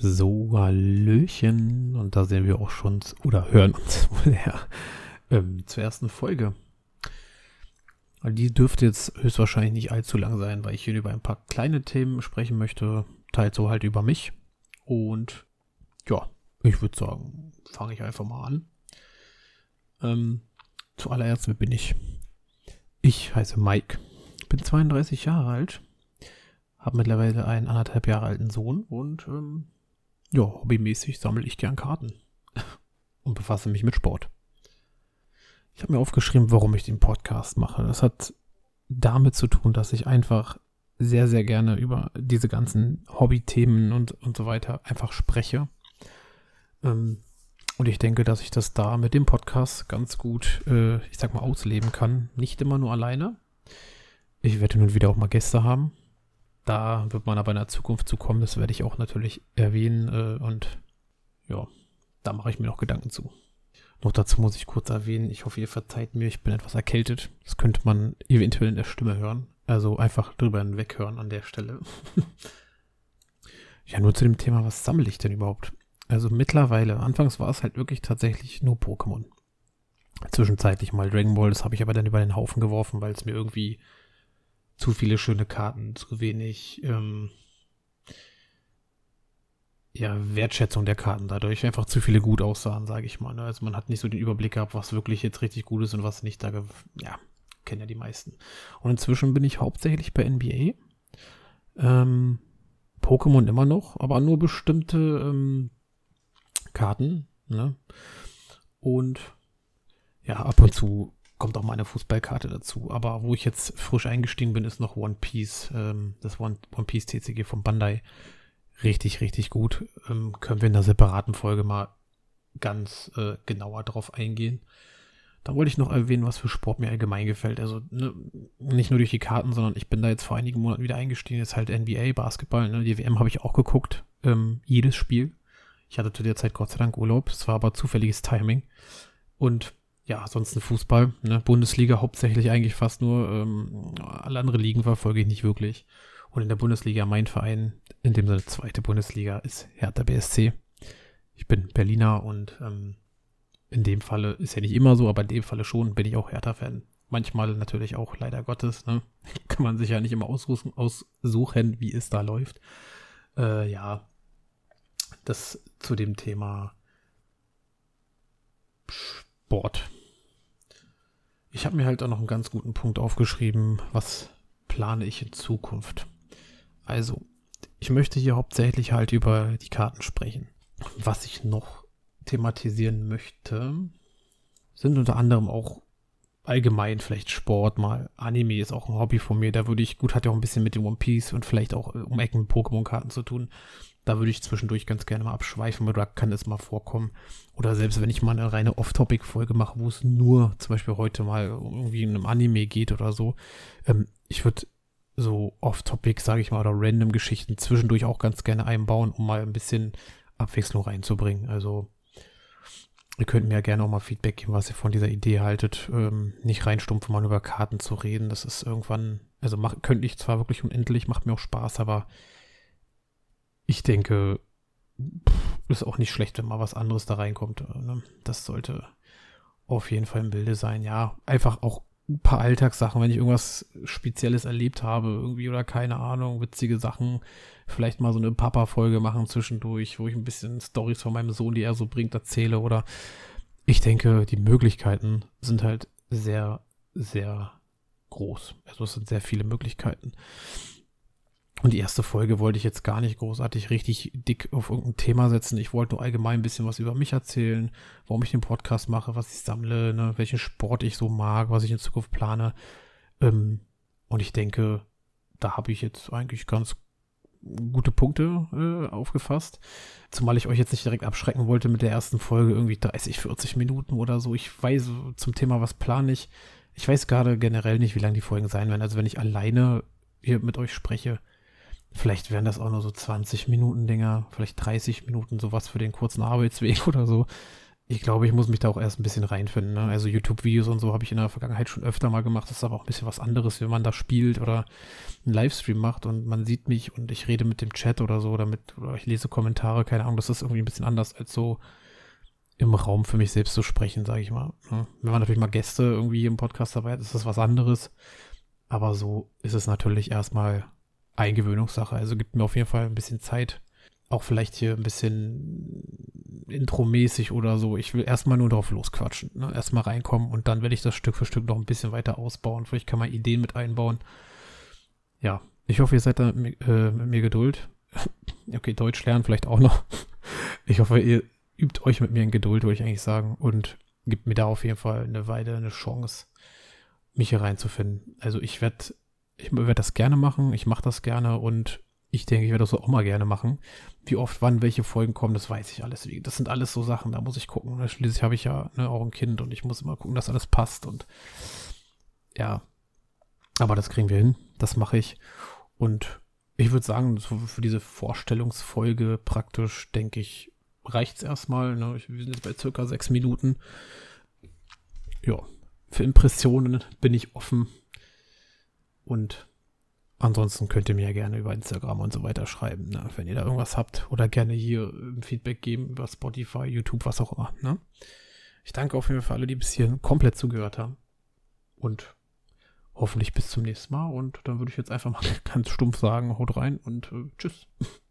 So, Hallöchen. Und da sehen wir auch schon, oder hören uns wohl her, ähm, zur ersten Folge. Die dürfte jetzt höchstwahrscheinlich nicht allzu lang sein, weil ich hier über ein paar kleine Themen sprechen möchte. Teils so halt über mich. Und ja, ich würde sagen, fange ich einfach mal an. Ähm, zuallererst, wer bin ich? Ich heiße Mike, bin 32 Jahre alt, habe mittlerweile einen anderthalb Jahre alten Sohn und ähm, ja, hobbymäßig sammle ich gern Karten und befasse mich mit Sport. Ich habe mir aufgeschrieben, warum ich den Podcast mache. Das hat damit zu tun, dass ich einfach sehr, sehr gerne über diese ganzen Hobbythemen und, und so weiter einfach spreche. Ähm, und ich denke, dass ich das da mit dem Podcast ganz gut, äh, ich sag mal, ausleben kann. Nicht immer nur alleine. Ich werde nun wieder auch mal Gäste haben. Da wird man aber in der Zukunft zu kommen. Das werde ich auch natürlich erwähnen. Äh, und ja, da mache ich mir noch Gedanken zu. Noch dazu muss ich kurz erwähnen, ich hoffe, ihr verzeiht mir, ich bin etwas erkältet. Das könnte man eventuell in der Stimme hören. Also einfach drüber hinweghören an der Stelle. ja, nur zu dem Thema, was sammle ich denn überhaupt? Also mittlerweile, anfangs war es halt wirklich tatsächlich nur Pokémon. Zwischenzeitlich mal Dragon Ball, das habe ich aber dann über den Haufen geworfen, weil es mir irgendwie zu viele schöne Karten, zu wenig ähm, ja, Wertschätzung der Karten dadurch einfach zu viele gut aussahen, sage ich mal. Ne? Also man hat nicht so den Überblick gehabt, was wirklich jetzt richtig gut ist und was nicht. Da, ja, kennen ja die meisten. Und inzwischen bin ich hauptsächlich bei NBA. Ähm, Pokémon immer noch, aber nur bestimmte ähm, Karten. Ne? Und ja, ab und zu kommt auch mal eine Fußballkarte dazu. Aber wo ich jetzt frisch eingestiegen bin, ist noch One Piece, ähm, das One, One Piece TCG von Bandai richtig, richtig gut. Ähm, können wir in einer separaten Folge mal ganz äh, genauer drauf eingehen. Da wollte ich noch erwähnen, was für Sport mir allgemein gefällt. Also ne, nicht nur durch die Karten, sondern ich bin da jetzt vor einigen Monaten wieder eingestiegen. Jetzt halt NBA, Basketball. Ne? Die WM habe ich auch geguckt. Ähm, jedes Spiel. Ich hatte zu der Zeit Gott sei Dank Urlaub. Es war aber zufälliges Timing. Und ja, ansonsten Fußball. Ne? Bundesliga hauptsächlich eigentlich fast nur. Ähm, alle andere Ligen verfolge ich nicht wirklich. Und in der Bundesliga mein Verein, in dem Sinne zweite Bundesliga, ist Hertha BSC. Ich bin Berliner und ähm, in dem Falle ist ja nicht immer so, aber in dem Falle schon bin ich auch Hertha-Fan. Manchmal natürlich auch leider Gottes. Ne? Kann man sich ja nicht immer aussuchen, aussuchen wie es da läuft. Äh, ja, das zu dem Thema Sport. Ich habe mir halt auch noch einen ganz guten Punkt aufgeschrieben, was plane ich in Zukunft. Also, ich möchte hier hauptsächlich halt über die Karten sprechen. Was ich noch thematisieren möchte, sind unter anderem auch allgemein vielleicht Sport mal. Anime ist auch ein Hobby von mir. Da würde ich, gut, hat ja auch ein bisschen mit dem One Piece und vielleicht auch äh, um Ecken Pokémon-Karten zu tun. Da würde ich zwischendurch ganz gerne mal abschweifen oder kann es mal vorkommen. Oder selbst wenn ich mal eine reine Off-Topic-Folge mache, wo es nur zum Beispiel heute mal irgendwie in einem Anime geht oder so. Ähm, ich würde so off-topic, sage ich mal, oder random Geschichten zwischendurch auch ganz gerne einbauen, um mal ein bisschen Abwechslung reinzubringen. Also ihr könnt mir ja gerne auch mal Feedback geben, was ihr von dieser Idee haltet. Ähm, nicht reinstumpfen, mal über Karten zu reden. Das ist irgendwann, also mach, könnte ich zwar wirklich unendlich, macht mir auch Spaß, aber ich denke, ist auch nicht schlecht, wenn mal was anderes da reinkommt. Ne? Das sollte auf jeden Fall im Bilde sein. Ja, einfach auch ein paar Alltagssachen, wenn ich irgendwas Spezielles erlebt habe, irgendwie oder keine Ahnung, witzige Sachen, vielleicht mal so eine Papa-Folge machen zwischendurch, wo ich ein bisschen Stories von meinem Sohn, die er so bringt, erzähle oder ich denke, die Möglichkeiten sind halt sehr, sehr groß. Also es sind sehr viele Möglichkeiten. Und die erste Folge wollte ich jetzt gar nicht großartig richtig dick auf irgendein Thema setzen. Ich wollte nur allgemein ein bisschen was über mich erzählen, warum ich den Podcast mache, was ich sammle, ne, welchen Sport ich so mag, was ich in Zukunft plane. Ähm, und ich denke, da habe ich jetzt eigentlich ganz gute Punkte äh, aufgefasst. Zumal ich euch jetzt nicht direkt abschrecken wollte mit der ersten Folge, irgendwie 30, 40 Minuten oder so. Ich weiß zum Thema, was plane ich. Ich weiß gerade generell nicht, wie lang die Folgen sein werden. Also wenn ich alleine hier mit euch spreche, Vielleicht wären das auch nur so 20 Minuten Dinger, vielleicht 30 Minuten, sowas für den kurzen Arbeitsweg oder so. ich glaube, ich muss mich da auch erst ein bisschen reinfinden. Ne? Also YouTube-Videos und so habe ich in der Vergangenheit schon öfter mal gemacht. Das ist aber auch ein bisschen was anderes, wenn man da spielt oder einen Livestream macht und man sieht mich und ich rede mit dem Chat oder so, damit, oder ich lese Kommentare, keine Ahnung. Das ist irgendwie ein bisschen anders als so im Raum für mich selbst zu sprechen, sage ich mal. Ne? Wenn man natürlich mal Gäste irgendwie im Podcast dabei hat, ist das was anderes. Aber so ist es natürlich erstmal Eingewöhnungssache. Also gibt mir auf jeden Fall ein bisschen Zeit. Auch vielleicht hier ein bisschen intromäßig oder so. Ich will erstmal nur drauf losquatschen. Ne? Erstmal reinkommen und dann werde ich das Stück für Stück noch ein bisschen weiter ausbauen. Vielleicht kann man Ideen mit einbauen. Ja, ich hoffe, ihr seid da mit, äh, mit mir Geduld. okay, Deutsch lernen vielleicht auch noch. Ich hoffe, ihr übt euch mit mir in Geduld, würde ich eigentlich sagen. Und gibt mir da auf jeden Fall eine Weile eine Chance, mich hier reinzufinden. Also ich werde ich werde das gerne machen, ich mache das gerne und ich denke, ich werde das auch mal gerne machen. Wie oft, wann, welche Folgen kommen, das weiß ich alles. Das sind alles so Sachen, da muss ich gucken. Schließlich habe ich ja ne, auch ein Kind und ich muss immer gucken, dass alles passt und ja. Aber das kriegen wir hin, das mache ich. Und ich würde sagen, für diese Vorstellungsfolge praktisch, denke ich, reicht es erstmal. Ne? Wir sind jetzt bei circa sechs Minuten. Ja, für Impressionen bin ich offen. Und ansonsten könnt ihr mir ja gerne über Instagram und so weiter schreiben, ne? wenn ihr da irgendwas habt. Oder gerne hier Feedback geben über Spotify, YouTube, was auch immer. Ne? Ich danke auf jeden Fall alle, die bis hierhin komplett zugehört haben. Und hoffentlich bis zum nächsten Mal. Und dann würde ich jetzt einfach mal ganz stumpf sagen, haut rein und äh, tschüss.